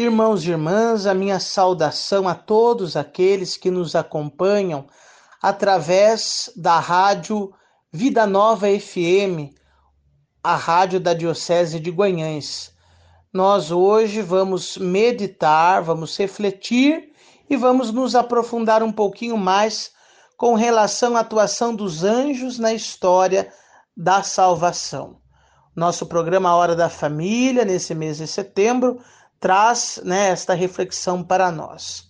Irmãos e irmãs, a minha saudação a todos aqueles que nos acompanham através da rádio Vida Nova FM, a rádio da Diocese de Guanhães. Nós hoje vamos meditar, vamos refletir e vamos nos aprofundar um pouquinho mais com relação à atuação dos anjos na história da salvação. Nosso programa Hora da Família, nesse mês de setembro, traz né, esta reflexão para nós.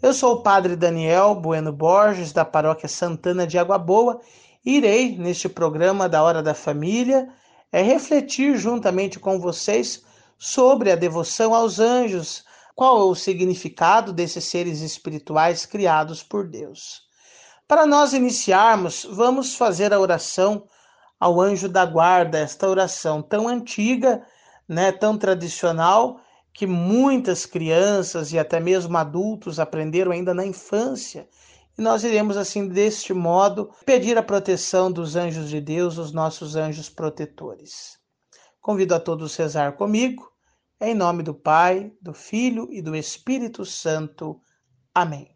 Eu sou o Padre Daniel Bueno Borges, da Paróquia Santana de Água Boa, e irei, neste programa da Hora da Família, é refletir juntamente com vocês sobre a devoção aos anjos, qual é o significado desses seres espirituais criados por Deus. Para nós iniciarmos, vamos fazer a oração ao anjo da guarda, esta oração tão antiga, né, tão tradicional, que muitas crianças e até mesmo adultos aprenderam ainda na infância. E nós iremos, assim, deste modo, pedir a proteção dos anjos de Deus, os nossos anjos protetores. Convido a todos a rezar comigo, em nome do Pai, do Filho e do Espírito Santo. Amém.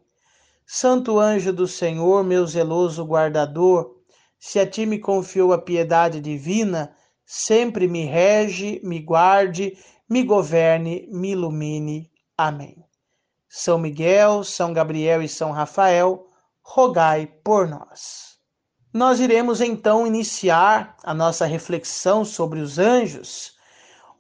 Santo anjo do Senhor, meu zeloso guardador, se a ti me confiou a piedade divina, sempre me rege, me guarde, me governe, me ilumine. Amém. São Miguel, São Gabriel e São Rafael, rogai por nós. Nós iremos então iniciar a nossa reflexão sobre os anjos,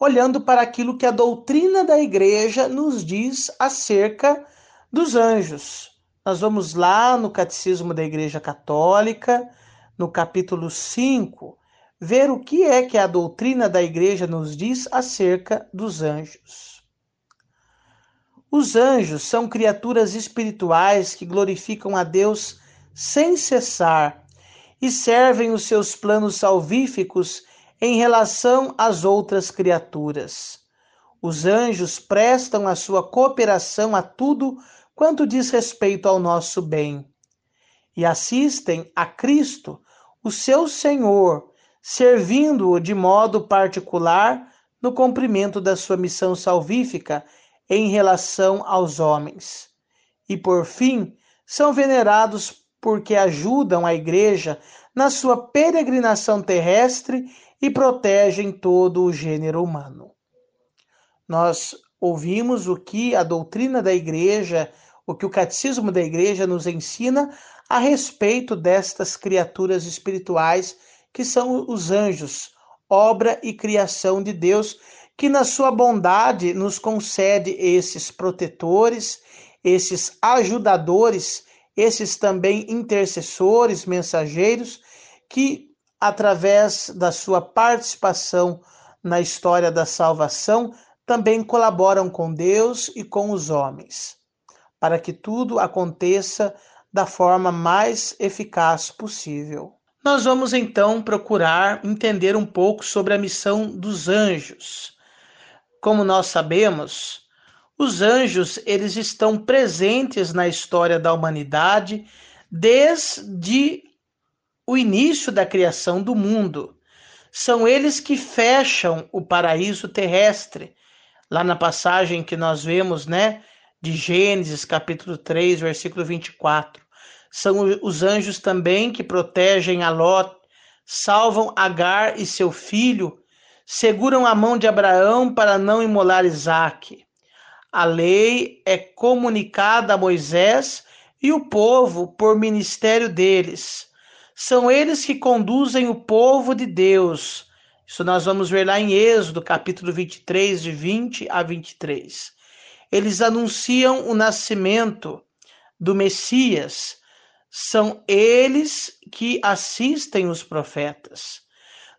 olhando para aquilo que a doutrina da igreja nos diz acerca dos anjos. Nós vamos lá no Catecismo da Igreja Católica, no capítulo 5, ver o que é que a doutrina da igreja nos diz acerca dos anjos. Os anjos são criaturas espirituais que glorificam a Deus sem cessar e servem os seus planos salvíficos em relação às outras criaturas. Os anjos prestam a sua cooperação a tudo quanto diz respeito ao nosso bem e assistem a Cristo, o seu Senhor, servindo-o de modo particular no cumprimento da sua missão salvífica em relação aos homens. E por fim, são venerados porque ajudam a Igreja na sua peregrinação terrestre e protegem todo o gênero humano. Nós ouvimos o que a doutrina da Igreja, o que o catecismo da Igreja nos ensina a respeito destas criaturas espirituais que são os anjos, obra e criação de Deus, que na sua bondade nos concede esses protetores, esses ajudadores, esses também intercessores, mensageiros, que através da sua participação na história da salvação também colaboram com Deus e com os homens, para que tudo aconteça da forma mais eficaz possível. Nós vamos então procurar entender um pouco sobre a missão dos anjos. Como nós sabemos, os anjos eles estão presentes na história da humanidade desde o início da criação do mundo. São eles que fecham o paraíso terrestre. Lá na passagem que nós vemos, né, de Gênesis, capítulo 3, versículo 24 são os anjos também que protegem a Ló, salvam Agar e seu filho, seguram a mão de Abraão para não imolar Isaque. A lei é comunicada a Moisés e o povo por ministério deles. São eles que conduzem o povo de Deus. Isso nós vamos ver lá em Êxodo, capítulo 23, de 20 a 23. Eles anunciam o nascimento do Messias são eles que assistem os profetas.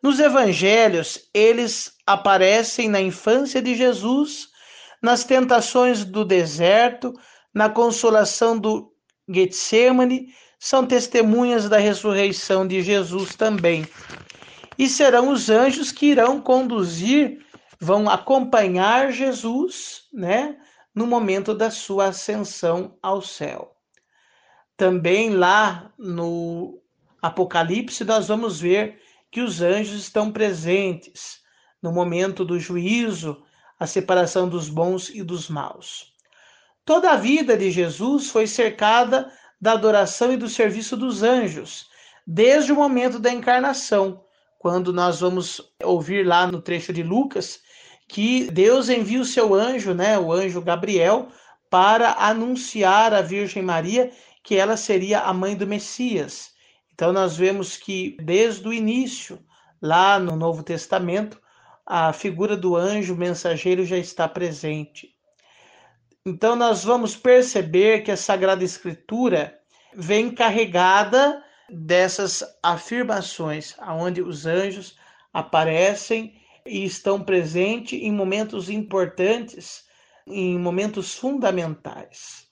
Nos evangelhos, eles aparecem na infância de Jesus, nas tentações do deserto, na consolação do Getsemane, são testemunhas da ressurreição de Jesus também. E serão os anjos que irão conduzir, vão acompanhar Jesus, né, no momento da sua ascensão ao céu. Também lá no Apocalipse nós vamos ver que os anjos estão presentes no momento do juízo, a separação dos bons e dos maus. Toda a vida de Jesus foi cercada da adoração e do serviço dos anjos, desde o momento da encarnação, quando nós vamos ouvir lá no trecho de Lucas que Deus envia o seu anjo, né, o anjo Gabriel, para anunciar à Virgem Maria que ela seria a mãe do Messias. Então nós vemos que desde o início, lá no Novo Testamento, a figura do anjo mensageiro já está presente. Então nós vamos perceber que a Sagrada Escritura vem carregada dessas afirmações, aonde os anjos aparecem e estão presentes em momentos importantes, em momentos fundamentais.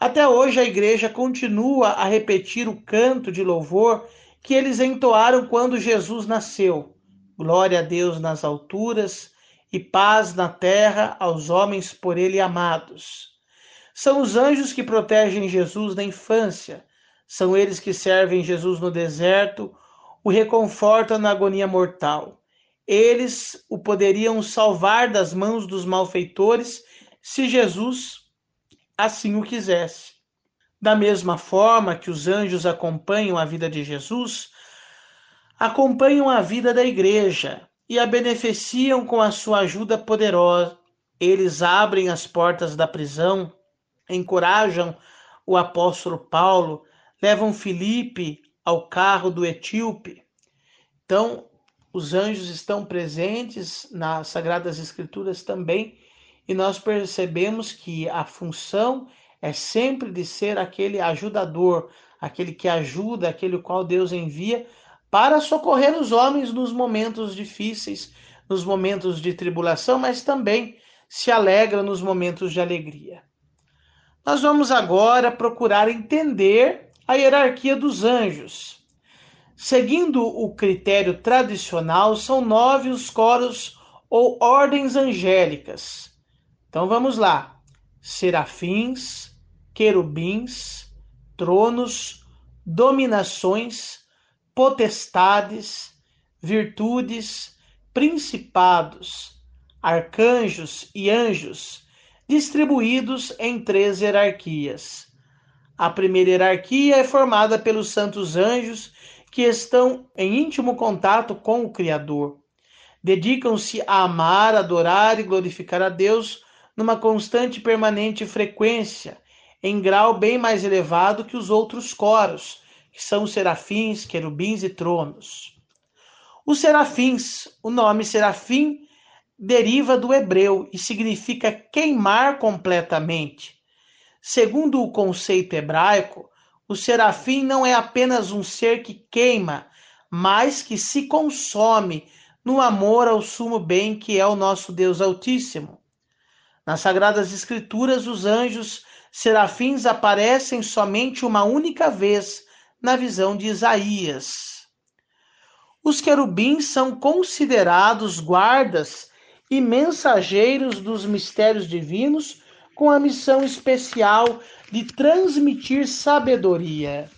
Até hoje a igreja continua a repetir o canto de louvor que eles entoaram quando Jesus nasceu. Glória a Deus nas alturas e paz na terra aos homens por ele amados. São os anjos que protegem Jesus na infância, são eles que servem Jesus no deserto, o reconfortam na agonia mortal. Eles o poderiam salvar das mãos dos malfeitores se Jesus assim o quisesse. Da mesma forma que os anjos acompanham a vida de Jesus, acompanham a vida da igreja, e a beneficiam com a sua ajuda poderosa. Eles abrem as portas da prisão, encorajam o apóstolo Paulo, levam Filipe ao carro do etíope. Então, os anjos estão presentes nas Sagradas Escrituras também, e nós percebemos que a função é sempre de ser aquele ajudador, aquele que ajuda, aquele qual Deus envia para socorrer os homens nos momentos difíceis, nos momentos de tribulação, mas também se alegra nos momentos de alegria. Nós vamos agora procurar entender a hierarquia dos anjos. Seguindo o critério tradicional, são nove os coros ou ordens angélicas. Então vamos lá: serafins, querubins, tronos, dominações, potestades, virtudes, principados, arcanjos e anjos, distribuídos em três hierarquias. A primeira hierarquia é formada pelos santos anjos que estão em íntimo contato com o Criador. Dedicam-se a amar, adorar e glorificar a Deus numa constante e permanente frequência, em grau bem mais elevado que os outros coros, que são serafins, querubins e tronos. Os serafins, o nome serafim deriva do hebreu e significa queimar completamente. Segundo o conceito hebraico, o serafim não é apenas um ser que queima, mas que se consome no amor ao sumo bem que é o nosso Deus Altíssimo. Nas Sagradas Escrituras, os anjos serafins aparecem somente uma única vez na visão de Isaías. Os querubins são considerados guardas e mensageiros dos mistérios divinos com a missão especial de transmitir sabedoria.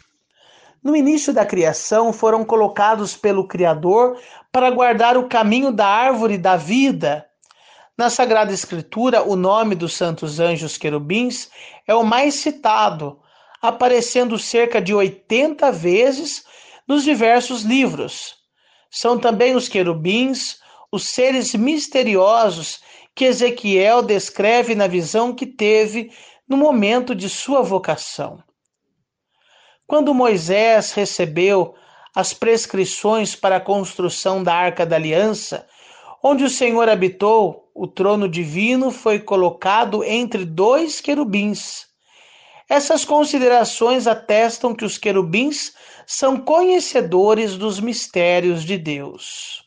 No início da criação, foram colocados pelo Criador para guardar o caminho da árvore da vida. Na Sagrada Escritura, o nome dos santos anjos querubins é o mais citado, aparecendo cerca de 80 vezes nos diversos livros. São também os querubins, os seres misteriosos que Ezequiel descreve na visão que teve no momento de sua vocação. Quando Moisés recebeu as prescrições para a construção da Arca da Aliança, onde o Senhor habitou, o trono divino foi colocado entre dois querubins. Essas considerações atestam que os querubins são conhecedores dos mistérios de Deus.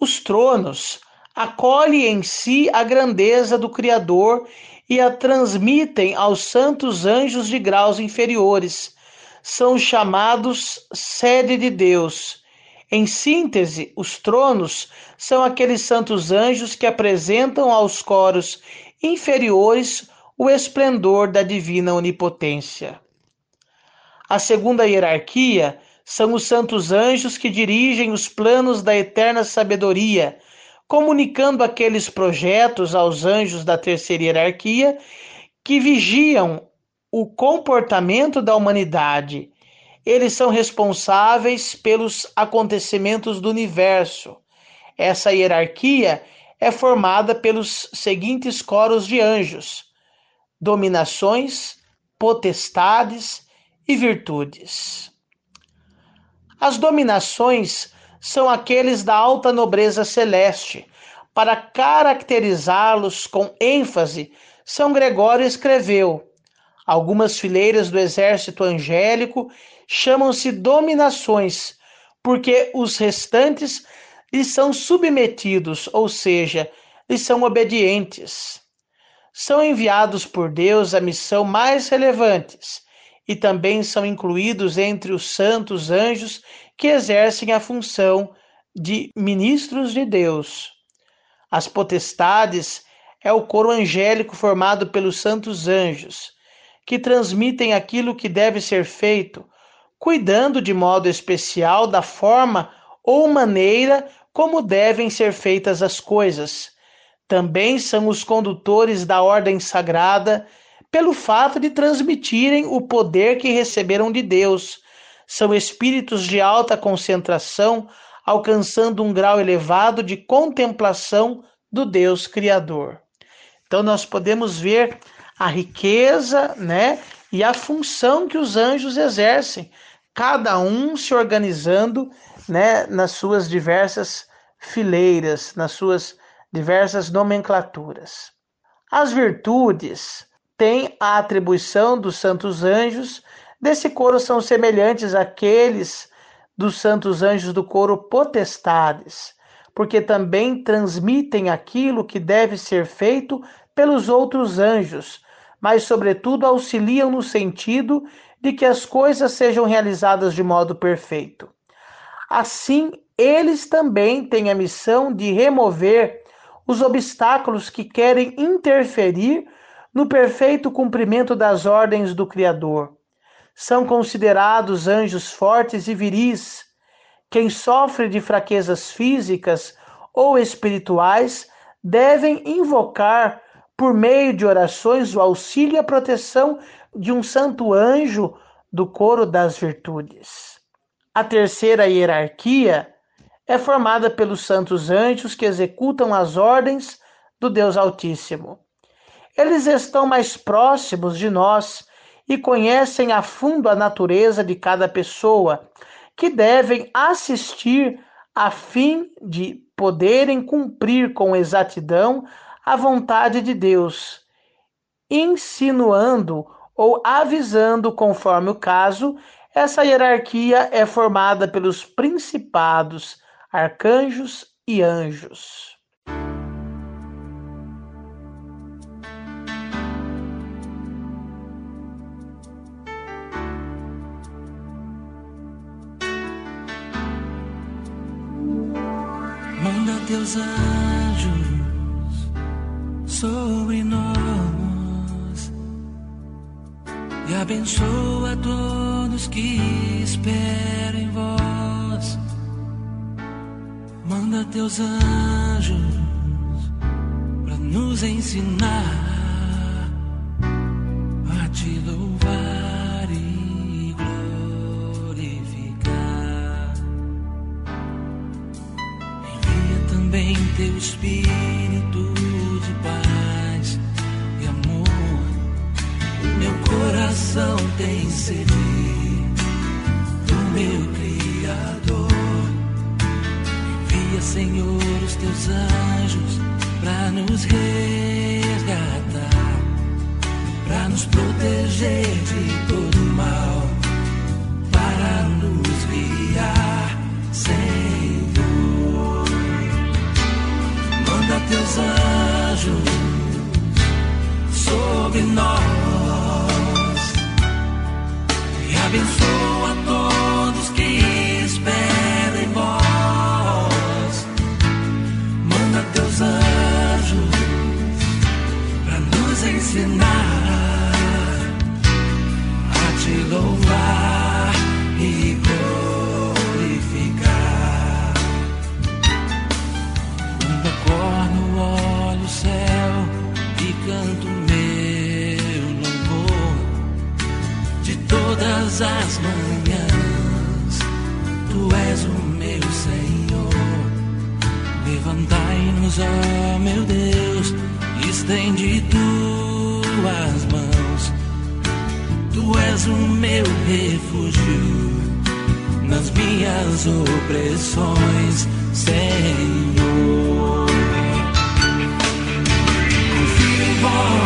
Os tronos acolhem em si a grandeza do Criador e a transmitem aos santos anjos de graus inferiores. São chamados sede de Deus. Em síntese, os tronos são aqueles santos anjos que apresentam aos coros inferiores o esplendor da divina onipotência. A segunda hierarquia são os santos anjos que dirigem os planos da eterna sabedoria, comunicando aqueles projetos aos anjos da terceira hierarquia que vigiam o comportamento da humanidade. Eles são responsáveis pelos acontecimentos do universo. Essa hierarquia é formada pelos seguintes coros de anjos: dominações, potestades e virtudes. As dominações são aqueles da alta nobreza celeste. Para caracterizá-los com ênfase, São Gregório escreveu: Algumas fileiras do exército angélico chamam-se dominações, porque os restantes lhes são submetidos, ou seja, lhes são obedientes. São enviados por Deus a missão mais relevantes e também são incluídos entre os santos anjos que exercem a função de ministros de Deus. As potestades é o coro angélico formado pelos santos anjos, que transmitem aquilo que deve ser feito, cuidando de modo especial da forma ou maneira como devem ser feitas as coisas. Também são os condutores da ordem sagrada pelo fato de transmitirem o poder que receberam de Deus. São espíritos de alta concentração, alcançando um grau elevado de contemplação do Deus Criador. Então nós podemos ver a riqueza, né, e a função que os anjos exercem, cada um se organizando, né, nas suas diversas fileiras, nas suas diversas nomenclaturas. As virtudes tem a atribuição dos santos anjos. Desse coro são semelhantes àqueles dos santos anjos do coro potestades, porque também transmitem aquilo que deve ser feito pelos outros anjos, mas, sobretudo, auxiliam no sentido de que as coisas sejam realizadas de modo perfeito. Assim, eles também têm a missão de remover os obstáculos que querem interferir no perfeito cumprimento das ordens do Criador. São considerados anjos fortes e viris. Quem sofre de fraquezas físicas ou espirituais devem invocar, por meio de orações, o auxílio e a proteção de um santo anjo do coro das virtudes. A terceira hierarquia é formada pelos santos anjos que executam as ordens do Deus Altíssimo. Eles estão mais próximos de nós e conhecem a fundo a natureza de cada pessoa, que devem assistir a fim de poderem cumprir com exatidão a vontade de Deus, insinuando ou avisando, conforme o caso, essa hierarquia é formada pelos principados, arcanjos e anjos. teus anjos sobre nós abençoa todos que esperam em vós. Manda teus anjos para nos ensinar ó meu Deus, estende tuas mãos. Tu és o meu refúgio nas minhas opressões, Senhor. Confio em vós,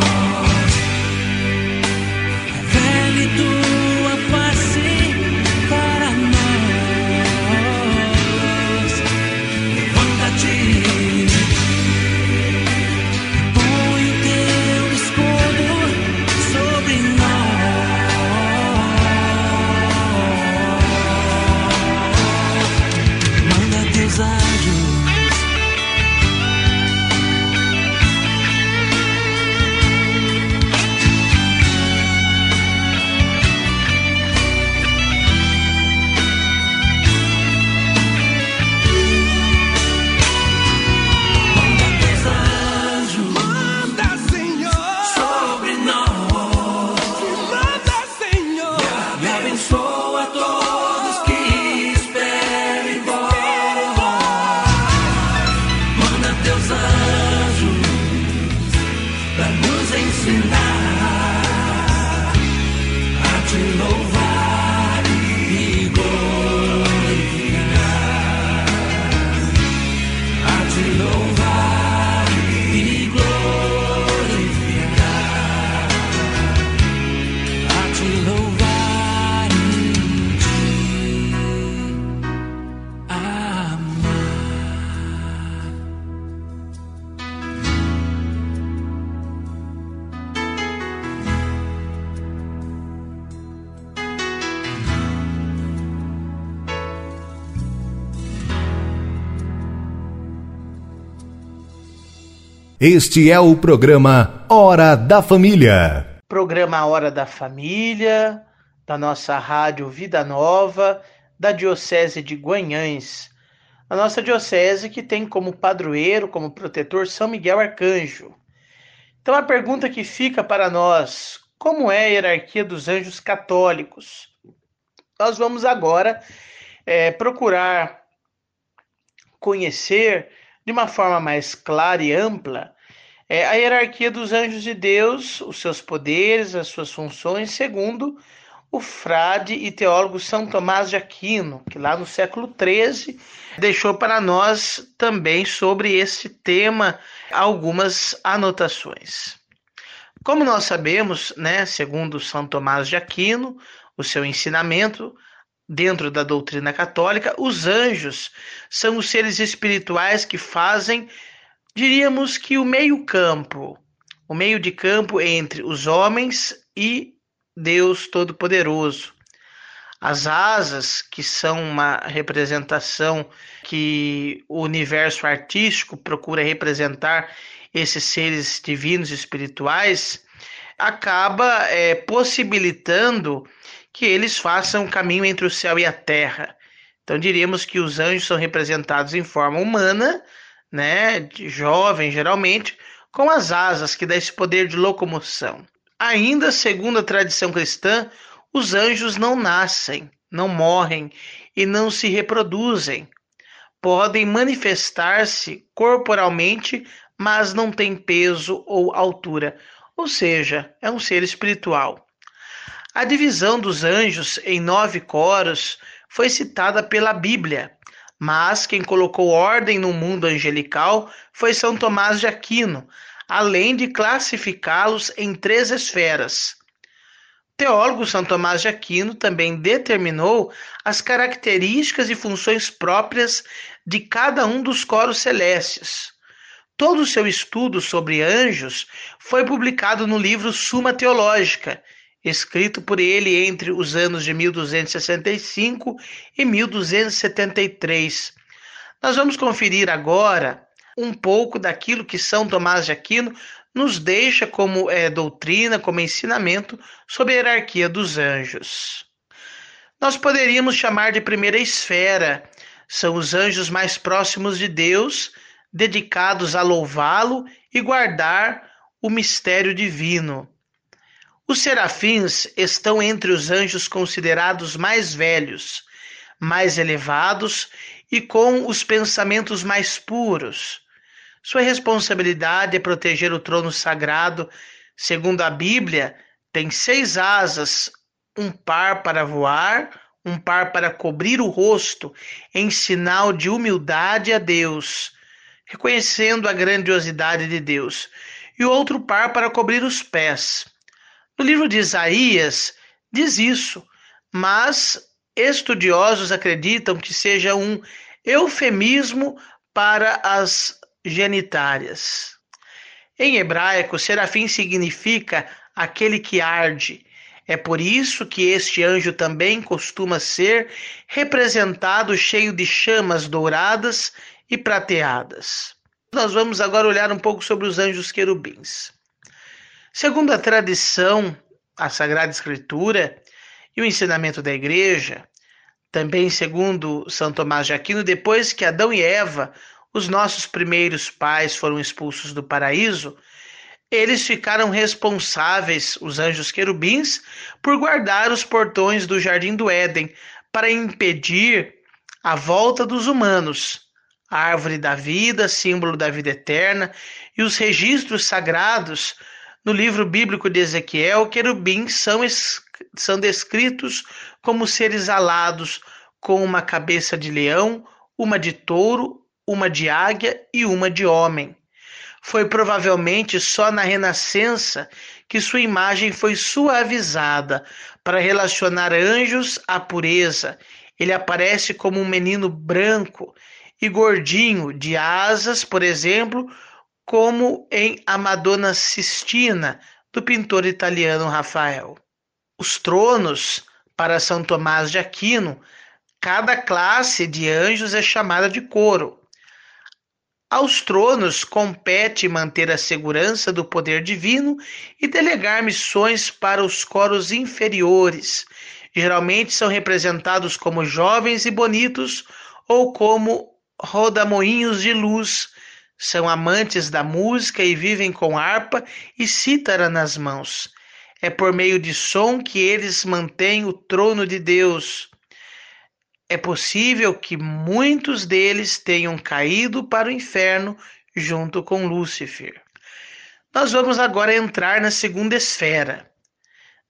Este é o programa Hora da Família. Programa Hora da Família, da nossa rádio Vida Nova, da Diocese de Guanhães. A nossa diocese que tem como padroeiro, como protetor São Miguel Arcanjo. Então a pergunta que fica para nós, como é a hierarquia dos anjos católicos? Nós vamos agora eh, procurar conhecer de uma forma mais clara e ampla é, a hierarquia dos anjos de Deus, os seus poderes, as suas funções, segundo o frade e teólogo São Tomás de Aquino, que lá no século XIII deixou para nós também sobre esse tema algumas anotações. Como nós sabemos, né, segundo São Tomás de Aquino, o seu ensinamento dentro da doutrina católica, os anjos são os seres espirituais que fazem diríamos que o meio-campo, o meio de campo entre os homens e Deus Todo-Poderoso. As asas, que são uma representação que o universo artístico procura representar esses seres divinos espirituais, acaba é, possibilitando que eles façam o caminho entre o céu e a terra. Então diríamos que os anjos são representados em forma humana, né, jovem geralmente, com as asas que dá esse poder de locomoção. Ainda segundo a tradição cristã, os anjos não nascem, não morrem e não se reproduzem. Podem manifestar-se corporalmente, mas não têm peso ou altura, ou seja, é um ser espiritual. A divisão dos anjos em nove coros foi citada pela Bíblia, mas quem colocou ordem no mundo angelical foi São Tomás de Aquino, além de classificá-los em três esferas. O teólogo São Tomás de Aquino também determinou as características e funções próprias de cada um dos coros celestes. Todo o seu estudo sobre anjos foi publicado no livro Suma Teológica, escrito por ele entre os anos de 1265 e 1273. Nós vamos conferir agora um pouco daquilo que São Tomás de Aquino nos deixa como é, doutrina, como ensinamento sobre a hierarquia dos anjos. Nós poderíamos chamar de primeira esfera, são os anjos mais próximos de Deus, dedicados a louvá-lo e guardar o mistério divino. Os serafins estão entre os anjos considerados mais velhos, mais elevados e com os pensamentos mais puros. Sua responsabilidade é proteger o trono sagrado. Segundo a Bíblia, tem seis asas, um par para voar, um par para cobrir o rosto, em sinal de humildade a Deus, reconhecendo a grandiosidade de Deus, e outro par para cobrir os pés. No livro de Isaías diz isso, mas estudiosos acreditam que seja um eufemismo para as genitárias. Em hebraico, serafim significa aquele que arde. É por isso que este anjo também costuma ser representado cheio de chamas douradas e prateadas. Nós vamos agora olhar um pouco sobre os anjos querubins. Segundo a tradição, a Sagrada Escritura e o ensinamento da Igreja, também segundo São Tomás de Aquino, depois que Adão e Eva, os nossos primeiros pais, foram expulsos do paraíso, eles ficaram responsáveis, os anjos querubins, por guardar os portões do jardim do Éden, para impedir a volta dos humanos. A árvore da vida, símbolo da vida eterna, e os registros sagrados no livro bíblico de Ezequiel, querubins são, são descritos como seres alados, com uma cabeça de leão, uma de touro, uma de águia e uma de homem. Foi provavelmente só na Renascença que sua imagem foi suavizada para relacionar anjos à pureza. Ele aparece como um menino branco e gordinho, de asas, por exemplo, como em A Madonna Sistina, do pintor italiano Rafael. Os tronos, para São Tomás de Aquino, cada classe de anjos é chamada de coro. Aos tronos compete manter a segurança do poder divino e delegar missões para os coros inferiores. Geralmente são representados como jovens e bonitos ou como rodamoinhos de luz, são amantes da música e vivem com harpa e cítara nas mãos. É por meio de som que eles mantêm o trono de Deus. É possível que muitos deles tenham caído para o inferno junto com Lúcifer. Nós vamos agora entrar na segunda esfera.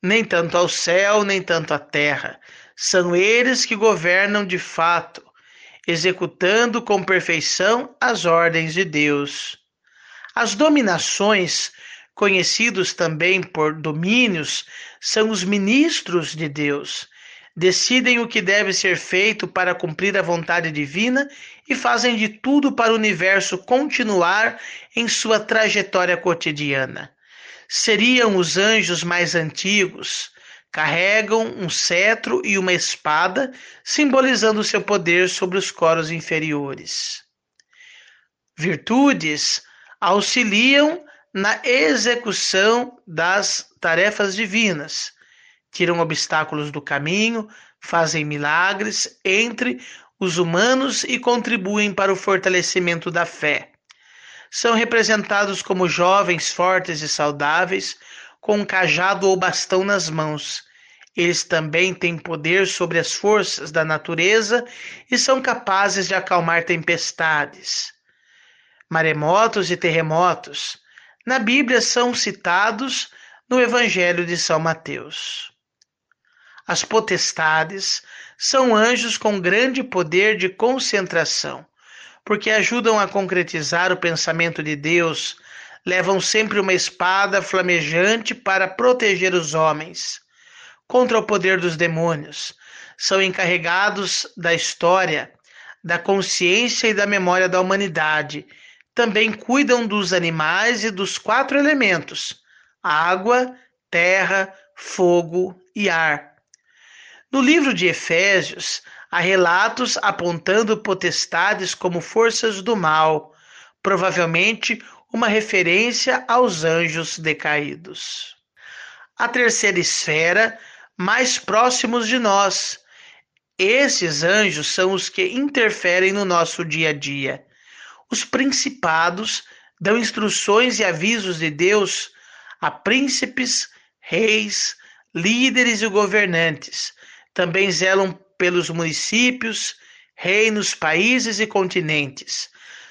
Nem tanto ao céu, nem tanto à terra. São eles que governam de fato executando com perfeição as ordens de Deus. As dominações, conhecidos também por domínios, são os ministros de Deus. Decidem o que deve ser feito para cumprir a vontade divina e fazem de tudo para o universo continuar em sua trajetória cotidiana. Seriam os anjos mais antigos, Carregam um cetro e uma espada, simbolizando seu poder sobre os coros inferiores. Virtudes auxiliam na execução das tarefas divinas, tiram obstáculos do caminho, fazem milagres entre os humanos e contribuem para o fortalecimento da fé. São representados como jovens fortes e saudáveis, com um cajado ou bastão nas mãos. Eles também têm poder sobre as forças da natureza e são capazes de acalmar tempestades. Maremotos e terremotos na Bíblia são citados no Evangelho de São Mateus. As potestades são anjos com grande poder de concentração, porque ajudam a concretizar o pensamento de Deus levam sempre uma espada flamejante para proteger os homens contra o poder dos demônios. São encarregados da história, da consciência e da memória da humanidade. Também cuidam dos animais e dos quatro elementos: água, terra, fogo e ar. No livro de Efésios, há relatos apontando potestades como forças do mal, provavelmente uma referência aos anjos decaídos. A terceira esfera, mais próximos de nós. Esses anjos são os que interferem no nosso dia a dia. Os principados dão instruções e avisos de Deus a príncipes, reis, líderes e governantes. Também zelam pelos municípios, reinos, países e continentes.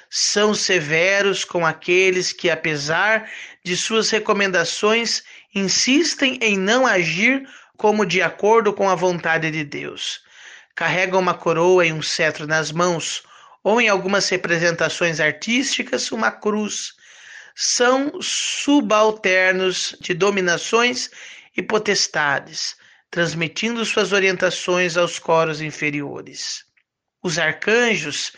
São severos com aqueles que, apesar de suas recomendações, insistem em não agir como de acordo com a vontade de Deus. Carregam uma coroa e um cetro nas mãos, ou em algumas representações artísticas, uma cruz. São subalternos de dominações e potestades, transmitindo suas orientações aos coros inferiores. Os arcanjos,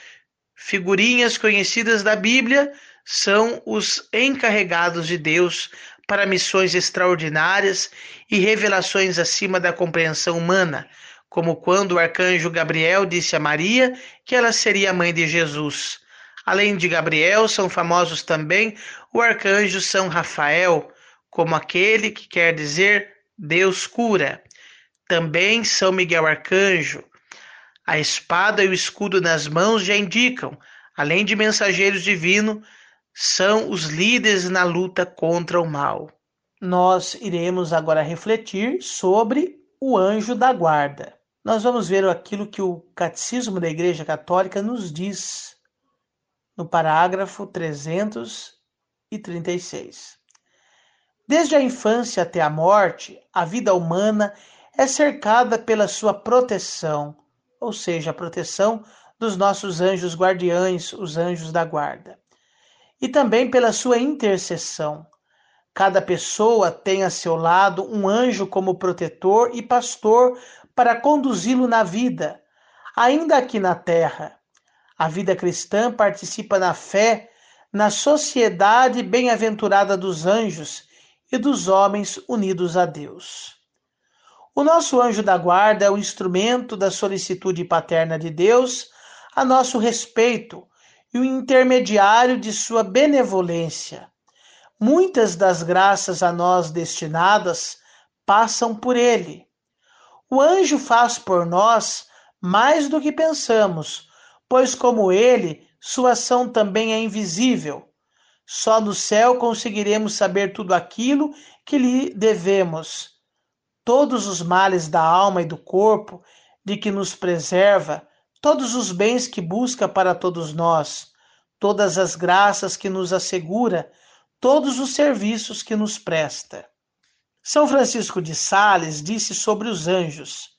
figurinhas conhecidas da Bíblia, são os encarregados de Deus para missões extraordinárias e revelações acima da compreensão humana, como quando o arcanjo Gabriel disse a Maria que ela seria a mãe de Jesus. Além de Gabriel, são famosos também o arcanjo São Rafael, como aquele que quer dizer Deus cura. Também São Miguel Arcanjo. A espada e o escudo nas mãos já indicam, além de mensageiros divinos, são os líderes na luta contra o mal. Nós iremos agora refletir sobre o anjo da guarda nós vamos ver aquilo que o Catecismo da Igreja Católica nos diz no parágrafo 336. Desde a infância até a morte, a vida humana é cercada pela sua proteção, ou seja, a proteção dos nossos anjos guardiães, os anjos da guarda, e também pela sua intercessão. Cada pessoa tem a seu lado um anjo como protetor e pastor para conduzi-lo na vida, ainda aqui na terra. A vida cristã participa na fé, na sociedade bem-aventurada dos anjos e dos homens unidos a Deus. O nosso anjo da guarda é o instrumento da solicitude paterna de Deus a nosso respeito e o intermediário de sua benevolência. Muitas das graças a nós destinadas passam por ele. O anjo faz por nós mais do que pensamos, pois, como ele, sua ação também é invisível. Só no céu conseguiremos saber tudo aquilo que lhe devemos. Todos os males da alma e do corpo, de que nos preserva, todos os bens que busca para todos nós, todas as graças que nos assegura, todos os serviços que nos presta. São Francisco de Sales disse sobre os anjos: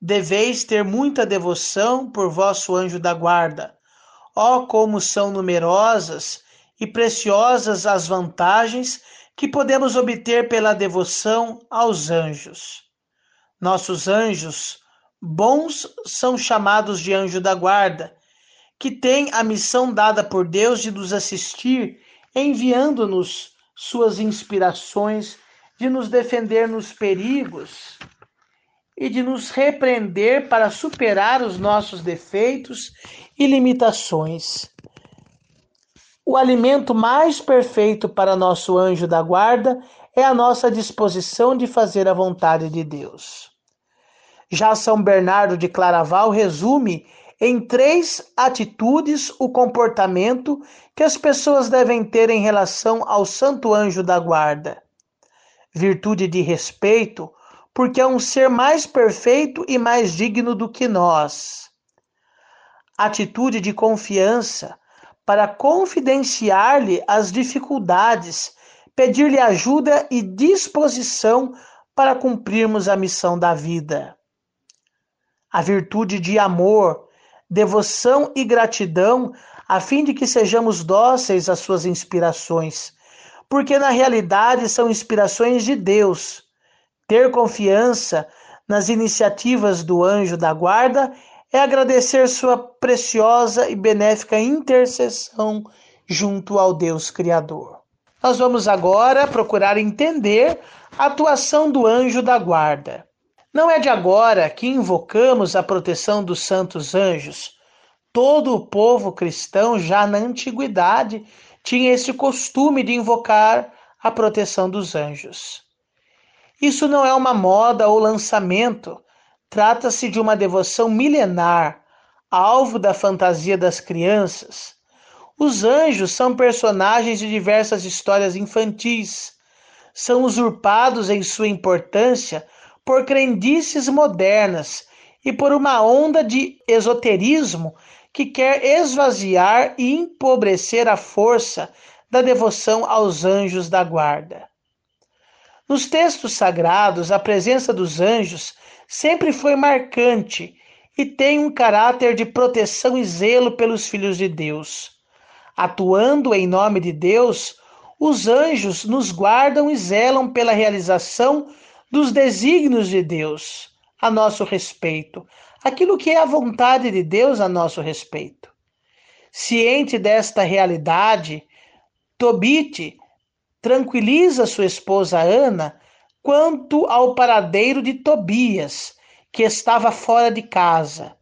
Deveis ter muita devoção por vosso anjo da guarda. Ó, oh, como são numerosas e preciosas as vantagens que podemos obter pela devoção aos anjos. Nossos anjos bons são chamados de anjo da guarda, que tem a missão dada por Deus de nos assistir, enviando-nos suas inspirações de nos defender nos perigos e de nos repreender para superar os nossos defeitos e limitações. O alimento mais perfeito para nosso anjo da guarda é a nossa disposição de fazer a vontade de Deus. Já São Bernardo de Claraval resume em três atitudes o comportamento que as pessoas devem ter em relação ao santo anjo da guarda virtude de respeito, porque é um ser mais perfeito e mais digno do que nós. Atitude de confiança, para confidenciar-lhe as dificuldades, pedir-lhe ajuda e disposição para cumprirmos a missão da vida. A virtude de amor, devoção e gratidão, a fim de que sejamos dóceis às suas inspirações porque na realidade são inspirações de Deus. Ter confiança nas iniciativas do anjo da guarda é agradecer sua preciosa e benéfica intercessão junto ao Deus Criador. Nós vamos agora procurar entender a atuação do anjo da guarda. Não é de agora que invocamos a proteção dos santos anjos. Todo o povo cristão, já na antiguidade, tinha esse costume de invocar a proteção dos anjos. Isso não é uma moda ou lançamento, trata-se de uma devoção milenar, alvo da fantasia das crianças. Os anjos são personagens de diversas histórias infantis. são usurpados em sua importância por crendices modernas e por uma onda de esoterismo que quer esvaziar e empobrecer a força da devoção aos anjos da guarda. Nos textos sagrados, a presença dos anjos sempre foi marcante e tem um caráter de proteção e zelo pelos filhos de Deus. Atuando em nome de Deus, os anjos nos guardam e zelam pela realização dos desígnios de Deus a nosso respeito, aquilo que é a vontade de Deus a nosso respeito. Ciente desta realidade, Tobit tranquiliza sua esposa Ana quanto ao paradeiro de Tobias, que estava fora de casa.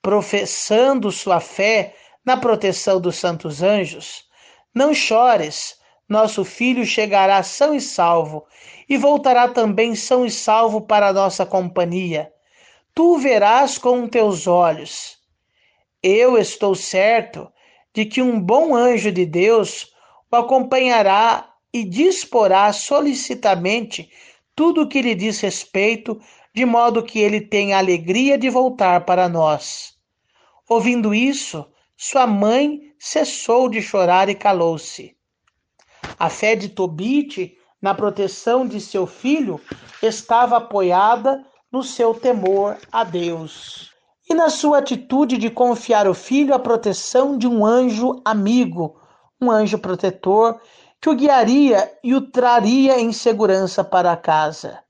Professando sua fé na proteção dos santos anjos, não chores, nosso filho chegará são e salvo, e voltará também são e salvo para a nossa companhia. Tu verás com teus olhos. Eu estou certo de que um bom anjo de Deus o acompanhará e disporá solicitamente tudo o que lhe diz respeito, de modo que ele tenha alegria de voltar para nós. Ouvindo isso, sua mãe cessou de chorar e calou-se. A fé de Tobit na proteção de seu filho estava apoiada no seu temor a Deus e na sua atitude de confiar o filho à proteção de um anjo amigo, um anjo protetor que o guiaria e o traria em segurança para casa.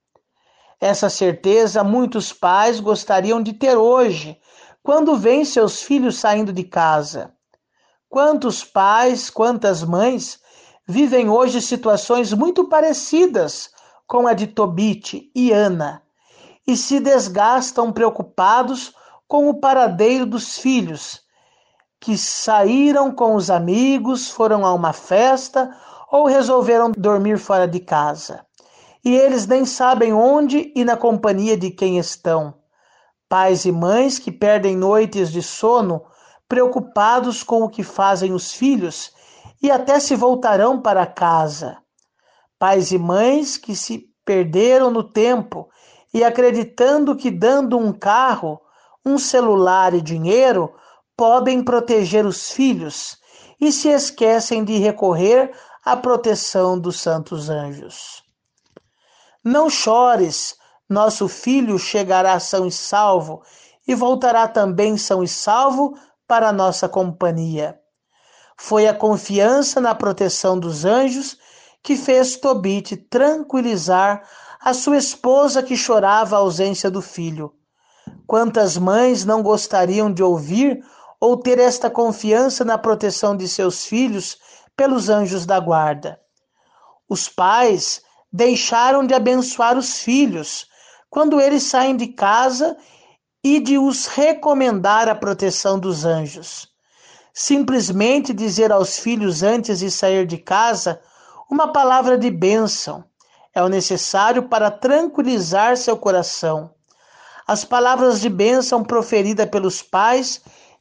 Essa certeza muitos pais gostariam de ter hoje, quando veem seus filhos saindo de casa. Quantos pais, quantas mães vivem hoje situações muito parecidas com a de Tobit e Ana e se desgastam preocupados com o paradeiro dos filhos, que saíram com os amigos, foram a uma festa ou resolveram dormir fora de casa. E eles nem sabem onde e na companhia de quem estão. Pais e mães que perdem noites de sono preocupados com o que fazem os filhos e até se voltarão para casa. Pais e mães que se perderam no tempo e acreditando que dando um carro, um celular e dinheiro podem proteger os filhos e se esquecem de recorrer à proteção dos santos anjos. Não chores, nosso filho chegará são e salvo e voltará também são e salvo para nossa companhia. Foi a confiança na proteção dos anjos que fez Tobit tranquilizar a sua esposa que chorava a ausência do filho. Quantas mães não gostariam de ouvir ou ter esta confiança na proteção de seus filhos pelos anjos da guarda? Os pais deixaram de abençoar os filhos quando eles saem de casa e de os recomendar a proteção dos anjos. Simplesmente dizer aos filhos antes de sair de casa uma palavra de bênção é o necessário para tranquilizar seu coração. As palavras de bênção proferidas pelos pais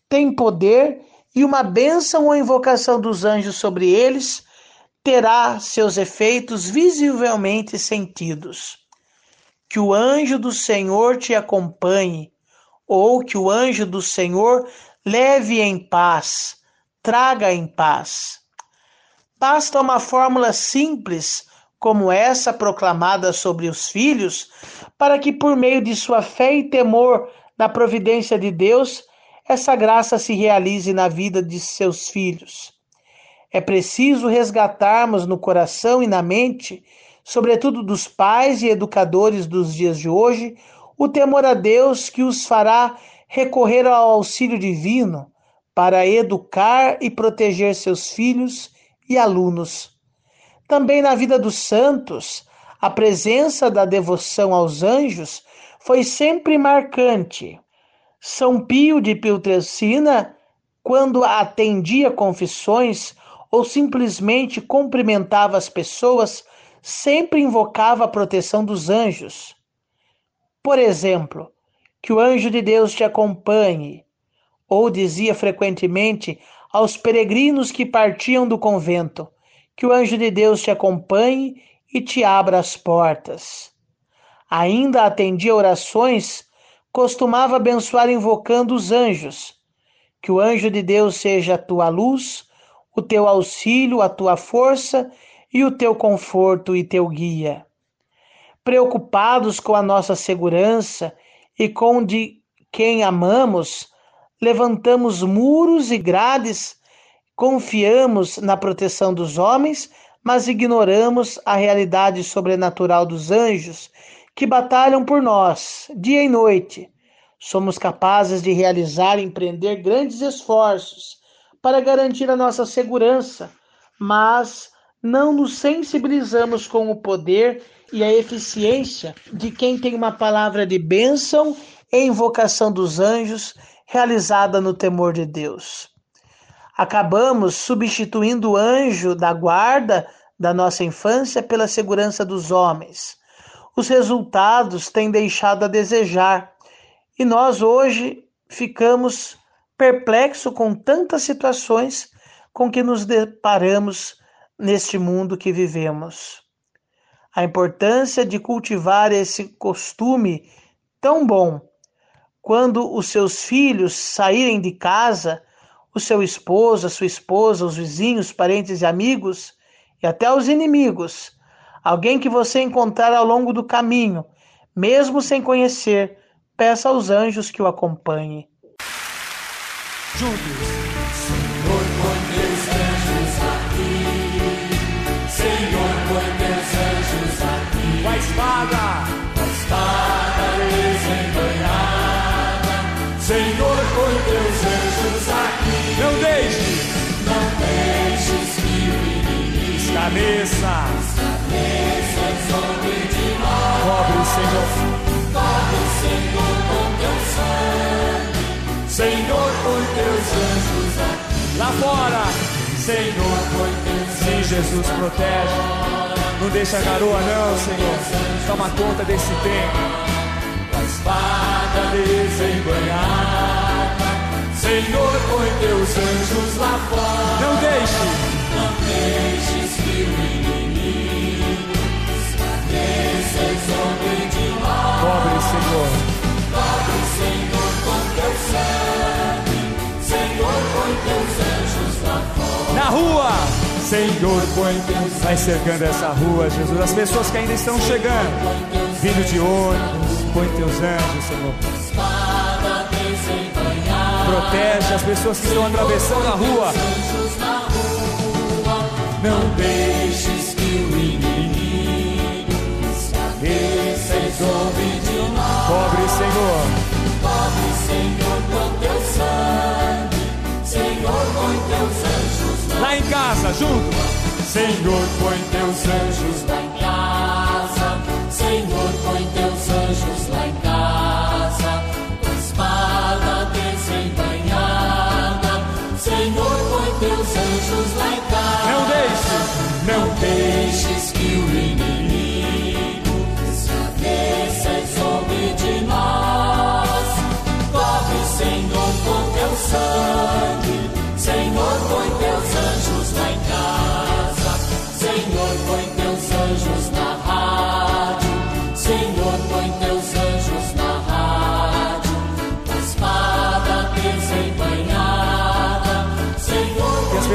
têm poder e uma bênção ou invocação dos anjos sobre eles terá seus efeitos visivelmente sentidos. Que o anjo do Senhor te acompanhe, ou que o anjo do Senhor leve em paz, traga em paz. Basta uma fórmula simples como essa proclamada sobre os filhos, para que por meio de sua fé e temor na providência de Deus, essa graça se realize na vida de seus filhos. É preciso resgatarmos no coração e na mente, sobretudo dos pais e educadores dos dias de hoje, o temor a Deus que os fará recorrer ao auxílio divino para educar e proteger seus filhos e alunos. Também na vida dos santos, a presença da devoção aos anjos foi sempre marcante. São Pio de Piltrecina, quando atendia confissões ou simplesmente cumprimentava as pessoas, sempre invocava a proteção dos anjos. Por exemplo, que o anjo de Deus te acompanhe. Ou dizia frequentemente aos peregrinos que partiam do convento: Que o anjo de Deus te acompanhe e te abra as portas. Ainda atendia orações, costumava abençoar invocando os anjos. Que o anjo de Deus seja a tua luz, o teu auxílio, a tua força e o teu conforto e teu guia. Preocupados com a nossa segurança e com de quem amamos, levantamos muros e grades, confiamos na proteção dos homens, mas ignoramos a realidade sobrenatural dos anjos que batalham por nós, dia e noite. Somos capazes de realizar e empreender grandes esforços para garantir a nossa segurança, mas não nos sensibilizamos com o poder e a eficiência de quem tem uma palavra de bênção e invocação dos anjos realizada no temor de Deus. Acabamos substituindo o anjo da guarda da nossa infância pela segurança dos homens. Os resultados têm deixado a desejar e nós hoje ficamos perplexos com tantas situações com que nos deparamos neste mundo que vivemos. A importância de cultivar esse costume tão bom quando os seus filhos saírem de casa, o seu esposo, a sua esposa, os vizinhos, parentes e amigos, e até os inimigos, alguém que você encontrar ao longo do caminho, mesmo sem conhecer, peça aos anjos que o acompanhem. Juntos. Senhor, põe anjos aqui. Senhor, põe anjos aqui. Com a espada nós. Cobre, Senhor. Cobre, Senhor, com teu sangue. Senhor, põe teus anjos aqui. Lá fora, Senhor, põe teus Sim, Jesus, protege. Não deixa a garoa, não, Senhor. Toma conta desse tempo. A espada desembanhada. Senhor, põe teus anjos lá fora. Não deixe. Senhor. Põe Vai cercando essa rua, Jesus. As pessoas que ainda estão chegando, vindo de ônibus, põe teus anjos, Senhor. Protege as pessoas que estão atravessando a rua. Não deixes que o inimigo escaneça e zombe de nós. Pobre Senhor. Pobre Senhor, com teu sangue. Senhor, põe teus anjos lá. Lá em casa, junto. Senhor, põe teus anjos lá em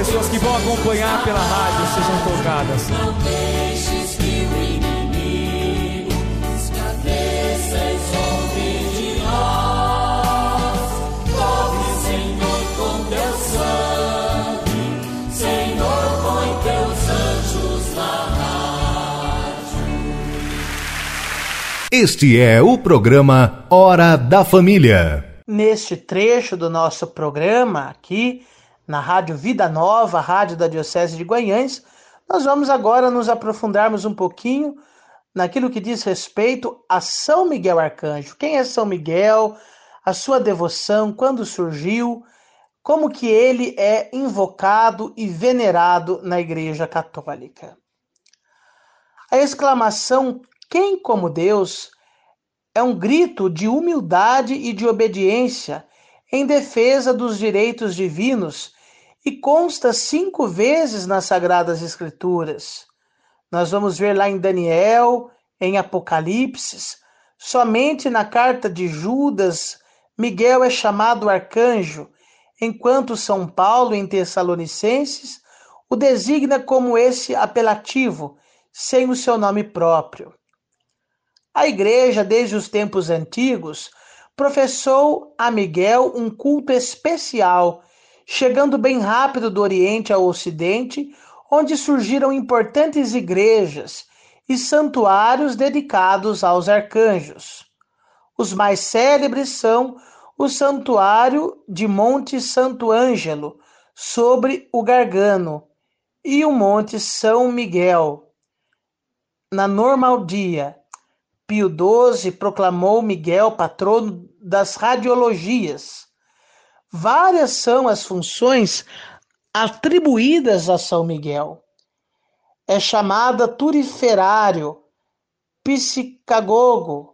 pessoas que vão acompanhar pela rádio sejam tocadas. Não deixes que o inimigo e de nós. Cobre, Senhor, com teu sangue. Senhor, põe teus anjos na rádio. Este é o programa Hora da Família. Neste trecho do nosso programa aqui na Rádio Vida Nova, Rádio da Diocese de Guanhães, nós vamos agora nos aprofundarmos um pouquinho naquilo que diz respeito a São Miguel Arcanjo. Quem é São Miguel? A sua devoção, quando surgiu, como que ele é invocado e venerado na Igreja Católica. A exclamação quem como Deus é um grito de humildade e de obediência em defesa dos direitos divinos e consta cinco vezes nas Sagradas Escrituras. Nós vamos ver lá em Daniel, em Apocalipse, somente na carta de Judas, Miguel é chamado arcanjo, enquanto São Paulo, em Tessalonicenses, o designa como esse apelativo, sem o seu nome próprio. A Igreja, desde os tempos antigos, professou a Miguel um culto especial, chegando bem rápido do Oriente ao Ocidente, onde surgiram importantes igrejas e santuários dedicados aos arcanjos. Os mais célebres são o Santuário de Monte Santo Ângelo, sobre o Gargano, e o Monte São Miguel. Na Normandia, Pio XII proclamou Miguel patrono das radiologias. Várias são as funções atribuídas a São Miguel. É chamada turiferário, psicagogo,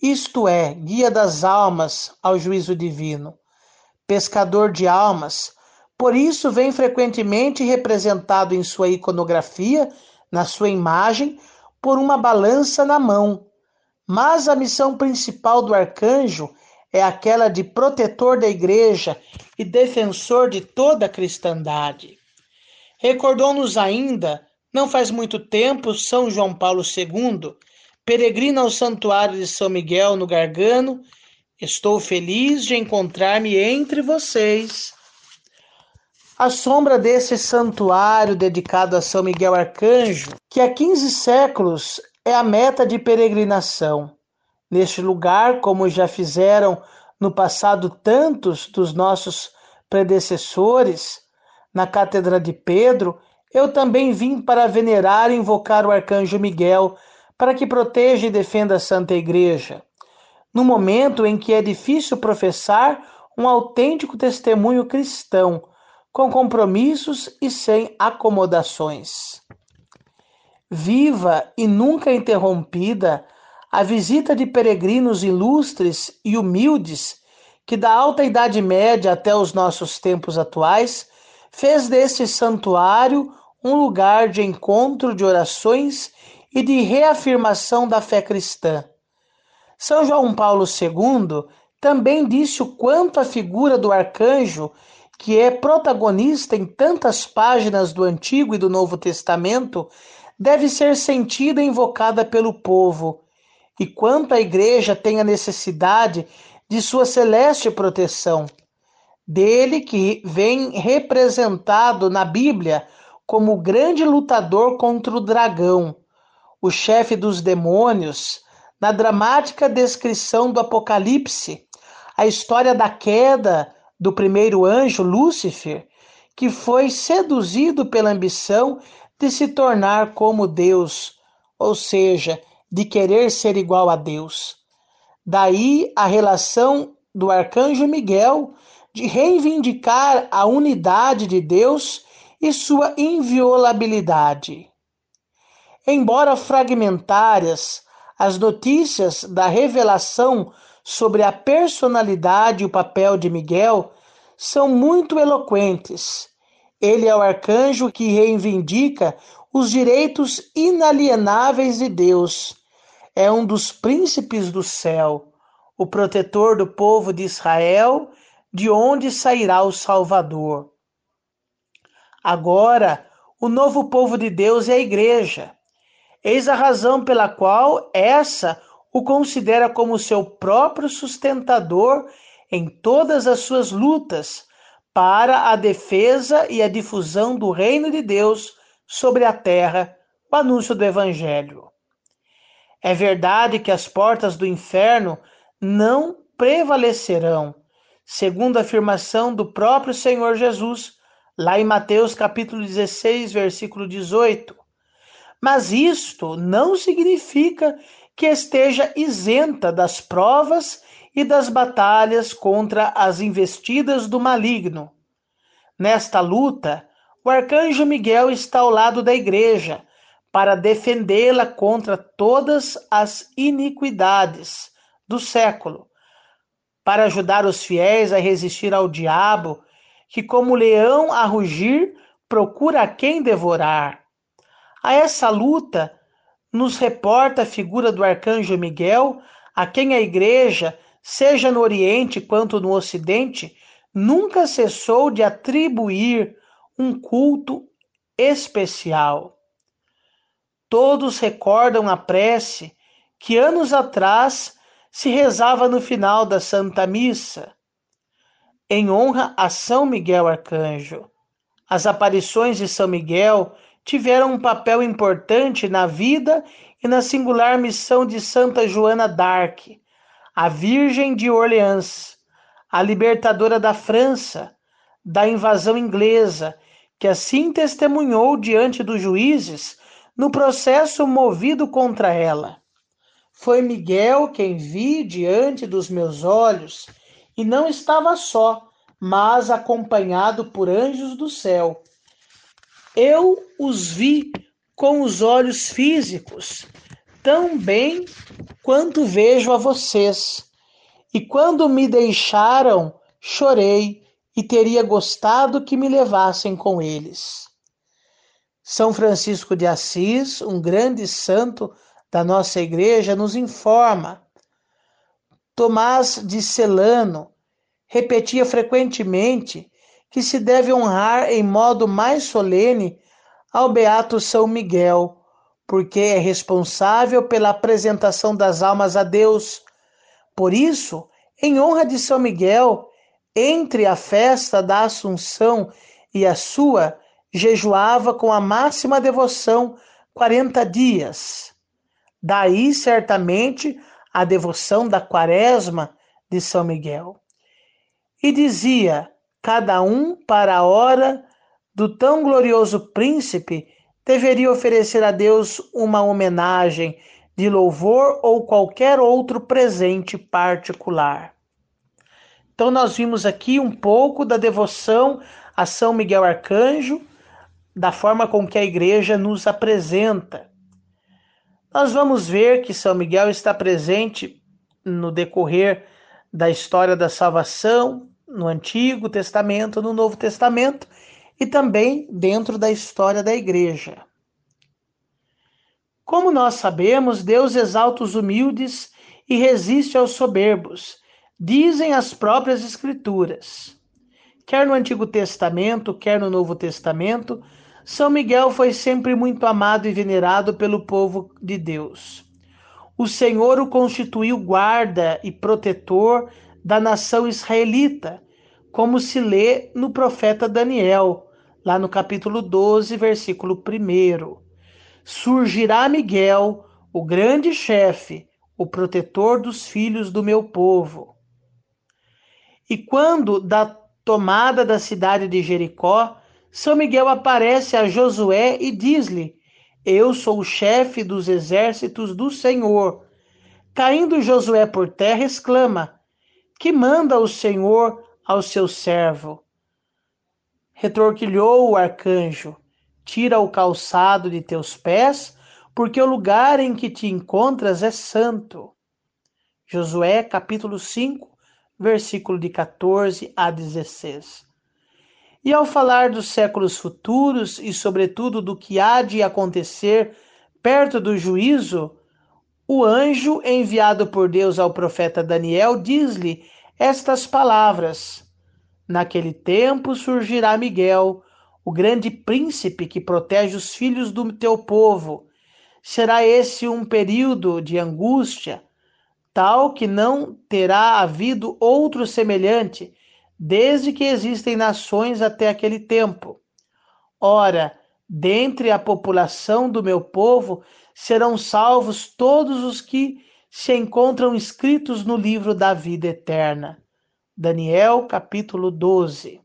isto é, guia das almas ao juízo divino, pescador de almas, por isso vem frequentemente representado em sua iconografia, na sua imagem, por uma balança na mão. Mas a missão principal do arcanjo é aquela de protetor da igreja e defensor de toda a cristandade. Recordou-nos ainda, não faz muito tempo, São João Paulo II, peregrina ao santuário de São Miguel no Gargano. Estou feliz de encontrar-me entre vocês. A sombra desse santuário dedicado a São Miguel Arcanjo, que há 15 séculos é a meta de peregrinação. Neste lugar, como já fizeram no passado tantos dos nossos predecessores, na Cátedra de Pedro, eu também vim para venerar e invocar o arcanjo Miguel, para que proteja e defenda a Santa Igreja. No momento em que é difícil professar um autêntico testemunho cristão, com compromissos e sem acomodações. Viva e nunca interrompida a visita de peregrinos ilustres e humildes que, da alta Idade Média até os nossos tempos atuais, fez deste santuário um lugar de encontro de orações e de reafirmação da fé cristã. São João Paulo II também disse o quanto a figura do arcanjo que é protagonista em tantas páginas do Antigo e do Novo Testamento, deve ser sentida e invocada pelo povo, e quanto a Igreja tem a necessidade de sua celeste proteção. Dele que vem representado na Bíblia como o grande lutador contra o dragão, o chefe dos demônios, na dramática descrição do Apocalipse, a história da queda do primeiro anjo, Lúcifer, que foi seduzido pela ambição de se tornar como Deus, ou seja, de querer ser igual a Deus. Daí a relação do arcanjo Miguel de reivindicar a unidade de Deus e sua inviolabilidade. Embora fragmentárias, as notícias da revelação sobre a personalidade e o papel de Miguel são muito eloquentes. Ele é o arcanjo que reivindica os direitos inalienáveis de Deus. É um dos príncipes do céu, o protetor do povo de Israel, de onde sairá o Salvador. Agora, o novo povo de Deus é a igreja. Eis a razão pela qual essa o considera como seu próprio sustentador em todas as suas lutas para a defesa e a difusão do reino de Deus sobre a terra, o anúncio do Evangelho. É verdade que as portas do inferno não prevalecerão, segundo a afirmação do próprio Senhor Jesus, lá em Mateus capítulo 16, versículo 18. Mas isto não significa que esteja isenta das provas e das batalhas contra as investidas do maligno. Nesta luta, o arcanjo Miguel está ao lado da igreja para defendê-la contra todas as iniquidades do século, para ajudar os fiéis a resistir ao diabo, que, como leão a rugir, procura quem devorar. A essa luta nos reporta a figura do arcanjo Miguel, a quem a igreja, seja no Oriente quanto no Ocidente, nunca cessou de atribuir um culto especial. Todos recordam a prece que anos atrás se rezava no final da Santa Missa, em honra a São Miguel Arcanjo. As aparições de São Miguel tiveram um papel importante na vida e na singular missão de Santa Joana d'Arc, a Virgem de Orleans, a libertadora da França da invasão inglesa, que assim testemunhou diante dos juízes no processo movido contra ela. Foi Miguel quem vi diante dos meus olhos, e não estava só, mas acompanhado por anjos do céu. Eu os vi com os olhos físicos, tão bem quanto vejo a vocês. E quando me deixaram, chorei e teria gostado que me levassem com eles. São Francisco de Assis, um grande santo da nossa igreja, nos informa. Tomás de Celano repetia frequentemente que se deve honrar em modo mais solene ao Beato São Miguel, porque é responsável pela apresentação das almas a Deus por isso, em honra de São Miguel, entre a festa da Assunção e a sua, jejuava com a máxima devoção quarenta dias. Daí, certamente, a devoção da quaresma de São Miguel. E dizia: cada um, para a hora do tão glorioso príncipe, deveria oferecer a Deus uma homenagem de louvor ou qualquer outro presente particular. Então, nós vimos aqui um pouco da devoção a São Miguel Arcanjo, da forma com que a igreja nos apresenta. Nós vamos ver que São Miguel está presente no decorrer da história da salvação, no Antigo Testamento, no Novo Testamento e também dentro da história da igreja. Como nós sabemos, Deus exalta os humildes e resiste aos soberbos, dizem as próprias Escrituras. Quer no Antigo Testamento, quer no Novo Testamento, São Miguel foi sempre muito amado e venerado pelo povo de Deus. O Senhor o constituiu guarda e protetor da nação israelita, como se lê no profeta Daniel, lá no capítulo 12, versículo 1 surgirá Miguel, o grande chefe, o protetor dos filhos do meu povo. E quando da tomada da cidade de Jericó, São Miguel aparece a Josué e diz-lhe: Eu sou o chefe dos exércitos do Senhor. Caindo Josué por terra, exclama: Que manda o Senhor ao seu servo? Retorquilhou o arcanjo: Tira o calçado de teus pés, porque o lugar em que te encontras é santo. Josué capítulo 5, versículo de 14 a 16. E ao falar dos séculos futuros e, sobretudo, do que há de acontecer perto do juízo, o anjo enviado por Deus ao profeta Daniel diz-lhe estas palavras: Naquele tempo surgirá Miguel, o grande príncipe que protege os filhos do teu povo. Será esse um período de angústia, tal que não terá havido outro semelhante, desde que existem nações até aquele tempo. Ora, dentre a população do meu povo serão salvos todos os que se encontram escritos no livro da vida eterna. Daniel capítulo 12.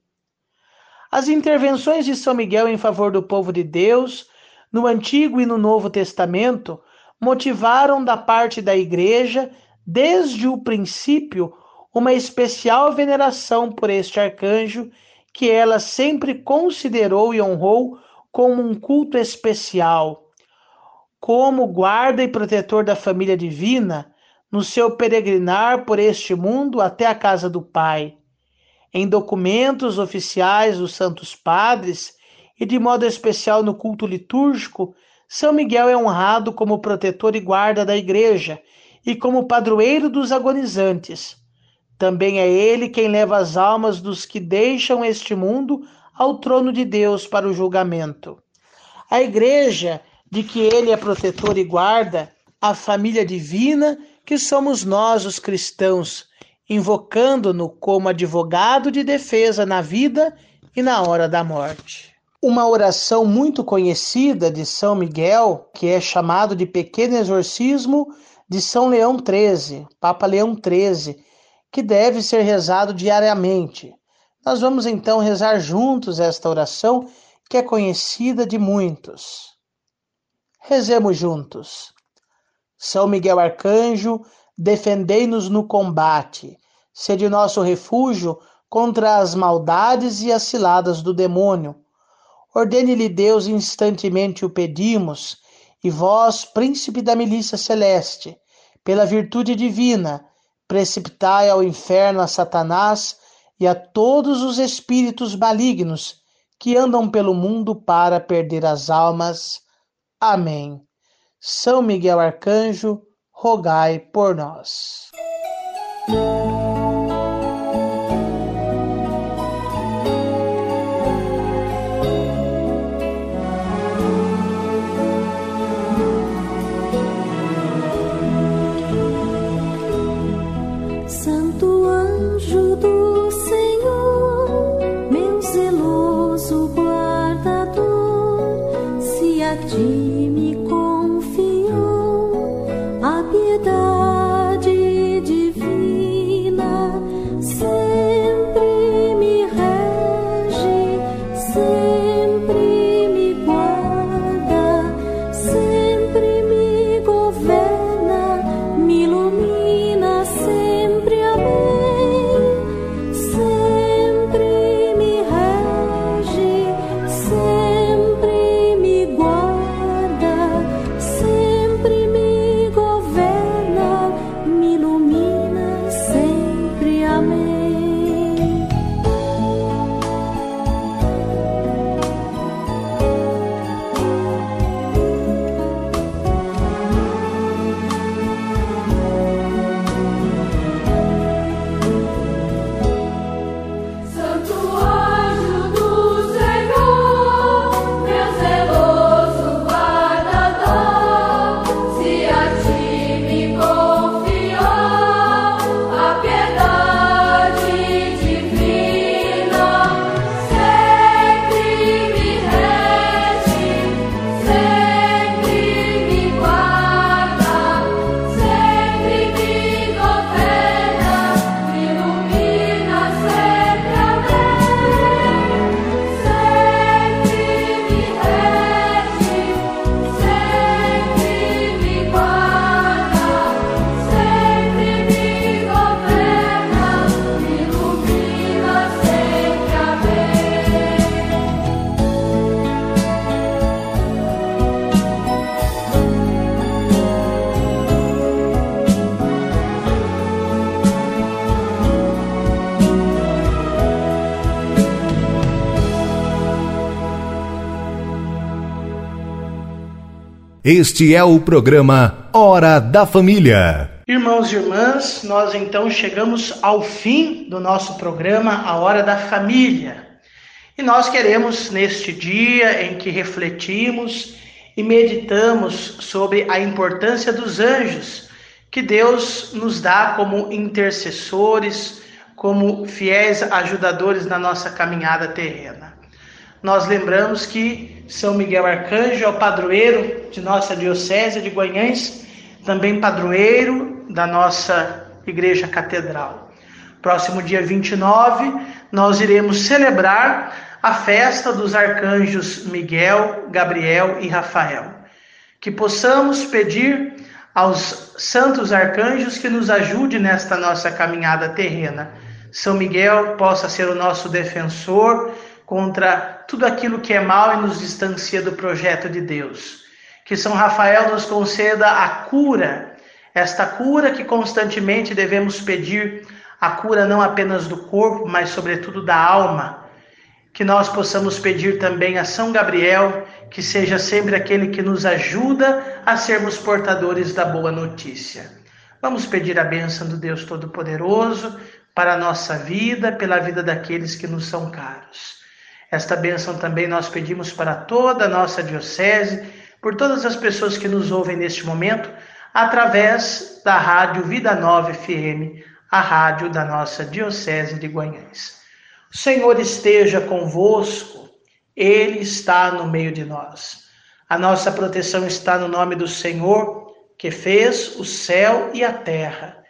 As intervenções de São Miguel em favor do povo de Deus, no Antigo e no Novo Testamento, motivaram da parte da Igreja, desde o princípio, uma especial veneração por este arcanjo, que ela sempre considerou e honrou como um culto especial. Como guarda e protetor da família divina, no seu peregrinar por este mundo até a casa do Pai em documentos oficiais dos Santos Padres e de modo especial no culto litúrgico, São Miguel é honrado como protetor e guarda da igreja e como padroeiro dos agonizantes. Também é ele quem leva as almas dos que deixam este mundo ao trono de Deus para o julgamento. A igreja de que ele é protetor e guarda, a família divina que somos nós, os cristãos, invocando-no como advogado de defesa na vida e na hora da morte. Uma oração muito conhecida de São Miguel, que é chamado de Pequeno Exorcismo de São Leão XIII, Papa Leão XIII, que deve ser rezado diariamente. Nós vamos então rezar juntos esta oração que é conhecida de muitos. Rezemos juntos. São Miguel Arcanjo, defendei-nos no combate, sede nosso refúgio contra as maldades e as ciladas do demônio. Ordene-lhe Deus instantemente o pedimos, e vós, príncipe da milícia celeste, pela virtude divina, precipitai ao inferno a Satanás e a todos os espíritos malignos que andam pelo mundo para perder as almas. Amém. São Miguel Arcanjo, rogai por nós. Este é o programa Hora da Família. Irmãos e irmãs, nós então chegamos ao fim do nosso programa A Hora da Família. E nós queremos, neste dia em que refletimos e meditamos sobre a importância dos anjos, que Deus nos dá como intercessores, como fiéis ajudadores na nossa caminhada terrena nós lembramos que São Miguel Arcanjo é o padroeiro de nossa Diocese de Guanhães, também padroeiro da nossa Igreja Catedral. Próximo dia 29, nós iremos celebrar a festa dos arcanjos Miguel, Gabriel e Rafael. Que possamos pedir aos santos arcanjos que nos ajude nesta nossa caminhada terrena. São Miguel possa ser o nosso defensor, contra tudo aquilo que é mal e nos distancia do projeto de Deus. Que São Rafael nos conceda a cura, esta cura que constantemente devemos pedir, a cura não apenas do corpo, mas sobretudo da alma. Que nós possamos pedir também a São Gabriel que seja sempre aquele que nos ajuda a sermos portadores da boa notícia. Vamos pedir a bênção do Deus Todo-Poderoso para a nossa vida, pela vida daqueles que nos são caros. Esta bênção também nós pedimos para toda a nossa diocese, por todas as pessoas que nos ouvem neste momento, através da Rádio Vida Nova FM, a rádio da nossa Diocese de Guanhães. O Senhor esteja convosco, Ele está no meio de nós. A nossa proteção está no nome do Senhor, que fez o céu e a terra.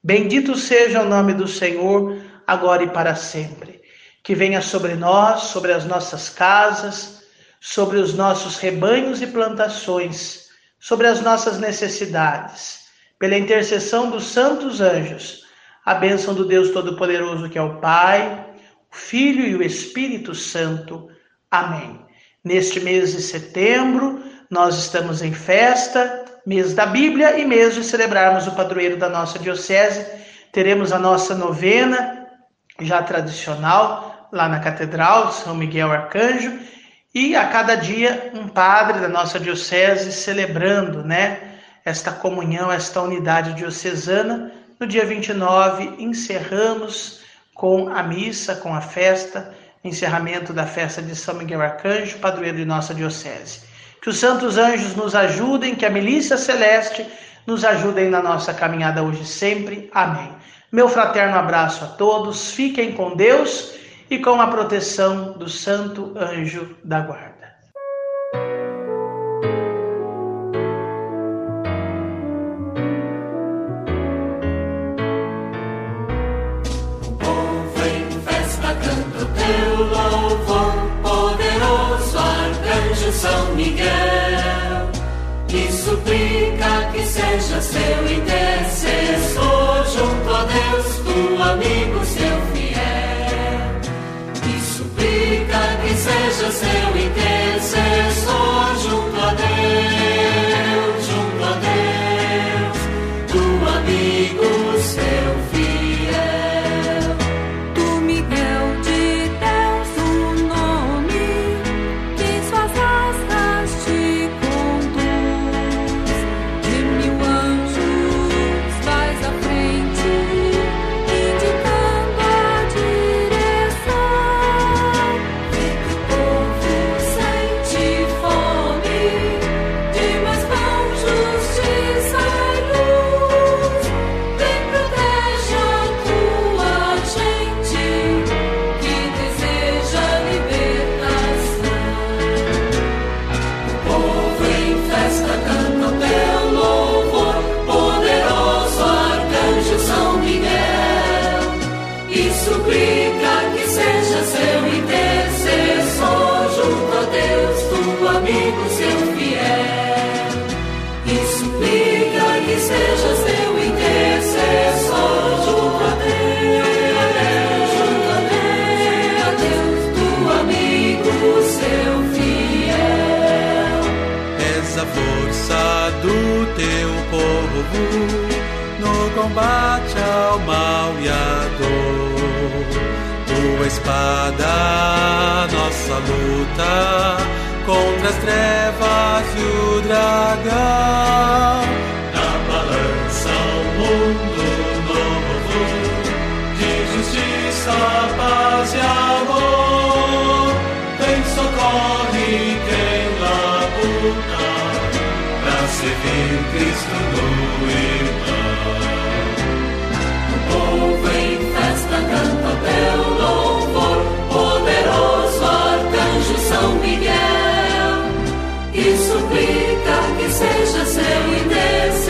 Bendito seja o nome do Senhor, agora e para sempre. Que venha sobre nós, sobre as nossas casas, sobre os nossos rebanhos e plantações, sobre as nossas necessidades. Pela intercessão dos santos anjos, a bênção do Deus Todo-Poderoso, que é o Pai, o Filho e o Espírito Santo. Amém. Neste mês de setembro, nós estamos em festa, mês da Bíblia e mês de celebrarmos o padroeiro da nossa diocese. Teremos a nossa novena, já tradicional, lá na Catedral São Miguel Arcanjo, e a cada dia um padre da nossa diocese celebrando, né, esta comunhão, esta unidade diocesana no dia 29, encerramos com a missa, com a festa, encerramento da festa de São Miguel Arcanjo, padroeiro de nossa diocese. Que os santos anjos nos ajudem, que a milícia celeste nos ajudem na nossa caminhada hoje sempre. Amém. Meu fraterno abraço a todos, fiquem com Deus e com a proteção do Santo Anjo da Guarda. São Miguel e suplica que seja seu intercessor junto a Deus, tu amigo, seu combate ao mal e à dor. Tua espada, nossa luta contra as trevas e o dragão. Na balança um mundo novo de justiça, paz e amor. Vem socorre quem labuta pra servir Cristo no irmão. suplica que seja seu e